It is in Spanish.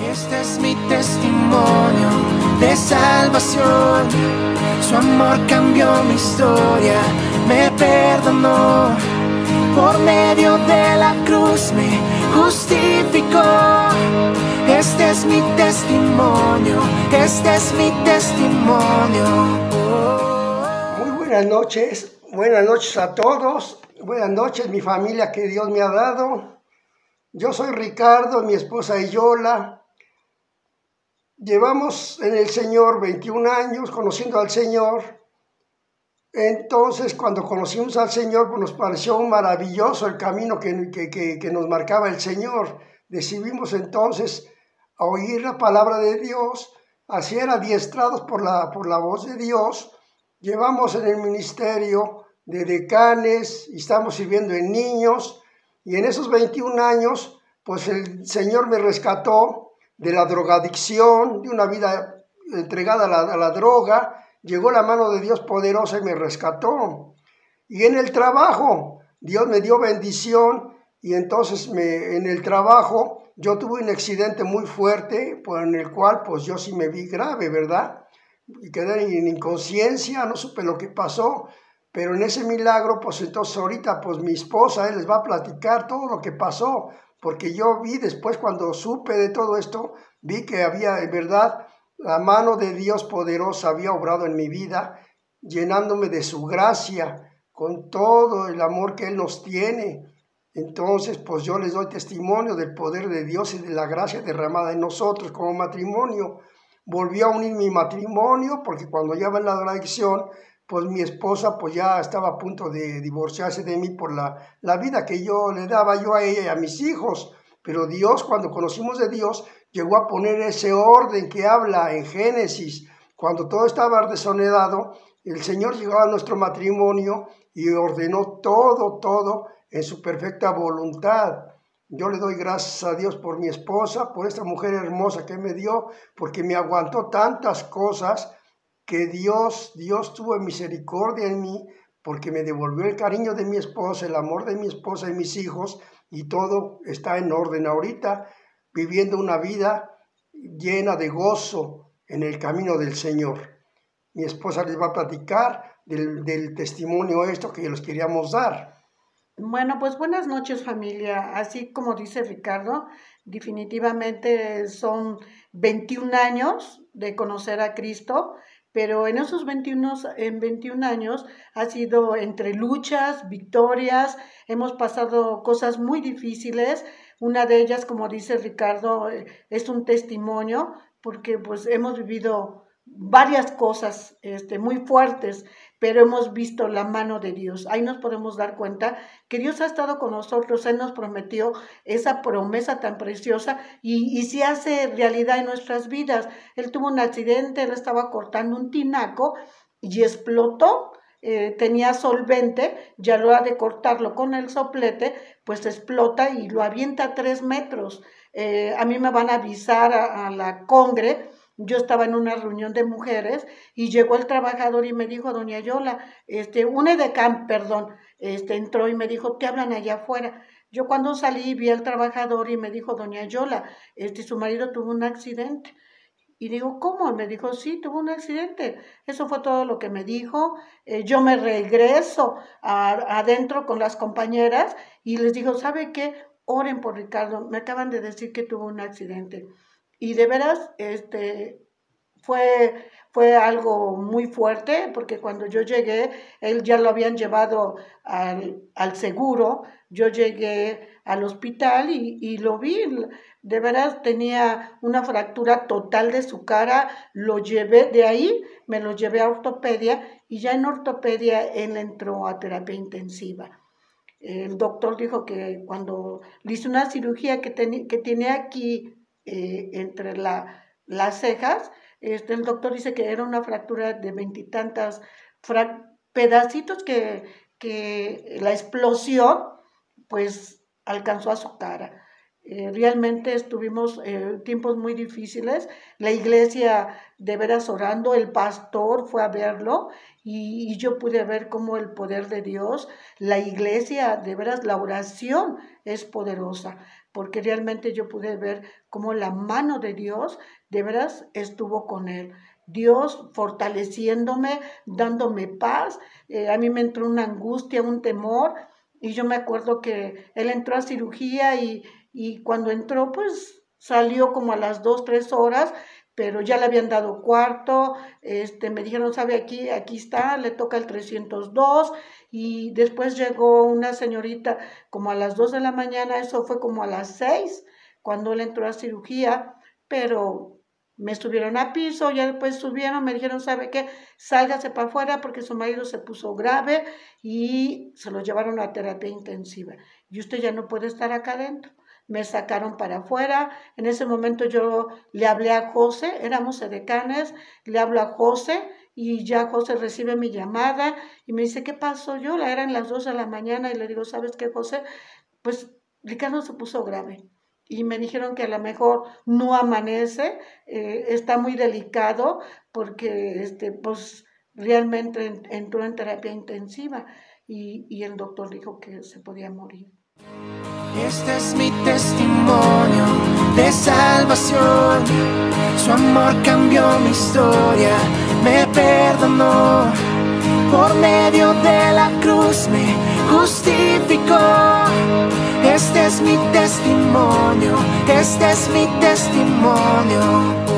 Este es mi testimonio de salvación. Su amor cambió mi historia, me perdonó. Por medio de la cruz me justificó. Este es mi testimonio, este es mi testimonio. Muy buenas noches, buenas noches a todos, buenas noches mi familia que Dios me ha dado. Yo soy Ricardo, mi esposa Yola. Llevamos en el Señor 21 años conociendo al Señor. Entonces, cuando conocimos al Señor, pues nos pareció maravilloso el camino que, que, que, nos marcaba el Señor. Decidimos entonces a oír la palabra de Dios, a ser adiestrados por la, por la voz de Dios. Llevamos en el ministerio de decanes y estamos sirviendo en niños. Y en esos 21 años, pues el Señor me rescató de la drogadicción, de una vida entregada a la, droga. Llegó la mano de Dios poderosa y me rescató. Y en el trabajo, Dios me dio bendición y entonces me, en el trabajo yo tuve un accidente muy fuerte, por en el cual pues yo sí me vi grave, ¿verdad? Y quedé en inconsciencia, no supe lo que pasó, pero en ese milagro, pues entonces ahorita pues mi esposa él les va a platicar todo lo que pasó, porque yo vi después cuando supe de todo esto, vi que había en verdad la mano de Dios poderosa había obrado en mi vida, llenándome de su gracia, con todo el amor que Él nos tiene. Entonces, pues yo les doy testimonio del poder de Dios y de la gracia derramada en nosotros como matrimonio. Volví a unir mi matrimonio porque cuando ya va en la adicción, pues mi esposa pues ya estaba a punto de divorciarse de mí por la, la vida que yo le daba yo a ella y a mis hijos. Pero Dios, cuando conocimos de Dios, llegó a poner ese orden que habla en Génesis. Cuando todo estaba desonedado, el Señor llegó a nuestro matrimonio y ordenó todo, todo en su perfecta voluntad. Yo le doy gracias a Dios por mi esposa, por esta mujer hermosa que me dio, porque me aguantó tantas cosas que Dios, Dios tuvo misericordia en mí, porque me devolvió el cariño de mi esposa, el amor de mi esposa y mis hijos, y todo está en orden ahorita, viviendo una vida llena de gozo en el camino del Señor. Mi esposa les va a platicar del, testimonio esto que les queríamos dar. Bueno, pues buenas noches familia. Así como dice Ricardo, definitivamente son 21 años de conocer a Cristo, pero en esos 21, en 21 años ha sido entre luchas, victorias, hemos pasado cosas muy difíciles. Una de ellas, como dice Ricardo, eh, es un testimonio porque pues hemos vivido varias cosas este, muy fuertes, pero hemos visto la mano de Dios. Ahí nos podemos dar cuenta que Dios ha estado con nosotros, Él nos prometió esa promesa tan preciosa y, y se hace realidad en nuestras vidas. Él tuvo un accidente, él estaba cortando un tinaco y explotó. Eh, tenía solvente, ya lo ha de cortarlo con el soplete, pues explota y lo avienta a tres metros. Eh, a mí me van a avisar a, a la congre yo estaba en una reunión de mujeres y llegó el trabajador y me dijo, doña Yola, este, un edecán, perdón, este, entró y me dijo, te hablan allá afuera. Yo cuando salí vi al trabajador y me dijo, doña Yola, este, su marido tuvo un accidente. Y digo, ¿cómo? Me dijo, sí, tuvo un accidente. Eso fue todo lo que me dijo. Eh, yo me regreso adentro con las compañeras y les digo, ¿sabe qué? Oren por Ricardo. Me acaban de decir que tuvo un accidente. Y de veras, este, fue, fue algo muy fuerte, porque cuando yo llegué, él ya lo habían llevado al, al seguro, yo llegué al hospital y, y, lo vi, de veras tenía una fractura total de su cara, lo llevé de ahí, me lo llevé a ortopedia y ya en ortopedia él entró a terapia intensiva. El doctor dijo que cuando le hizo una cirugía que, que tiene aquí eh, entre la, las cejas. Este, el doctor dice que era una fractura de veintitantas pedacitos que, que la explosión pues alcanzó a su cara. Eh, realmente estuvimos eh, tiempos muy difíciles. La iglesia de veras orando, el pastor fue a verlo y, yo pude ver cómo el poder de Dios, la iglesia, de veras la oración es poderosa porque realmente yo pude ver cómo la mano de Dios de veras estuvo con él. Dios fortaleciéndome, dándome paz. Eh, a mí me entró una angustia, un temor, y yo me acuerdo que él entró a cirugía y, y cuando entró, pues salió como a las dos, tres horas pero ya le habían dado cuarto, este, me dijeron, sabe, aquí, aquí está, le toca el 302, y después llegó una señorita como a las 2 de la mañana, eso fue como a las 6, cuando él entró a cirugía, pero me estuvieron a piso, ya después subieron, me dijeron, ¿sabe qué? Sálgase para afuera porque su marido se puso grave y se lo llevaron a terapia intensiva. Y usted ya no puede estar acá adentro me sacaron para afuera. En ese momento yo le hablé a José, éramos edecanes, le hablo a José y ya José recibe mi llamada y me dice, ¿qué pasó? Yo la eran las dos de la mañana y le digo, ¿sabes qué, José? Pues Ricardo se puso grave y me dijeron que a lo mejor no amanece, eh, está muy delicado porque este, pues, realmente entró en terapia intensiva y, y el doctor dijo que se podía morir. Este es mi testimonio de salvación. Su amor cambió mi historia, me perdonó. Por medio de la cruz me justificó. Este es mi testimonio, este es mi testimonio.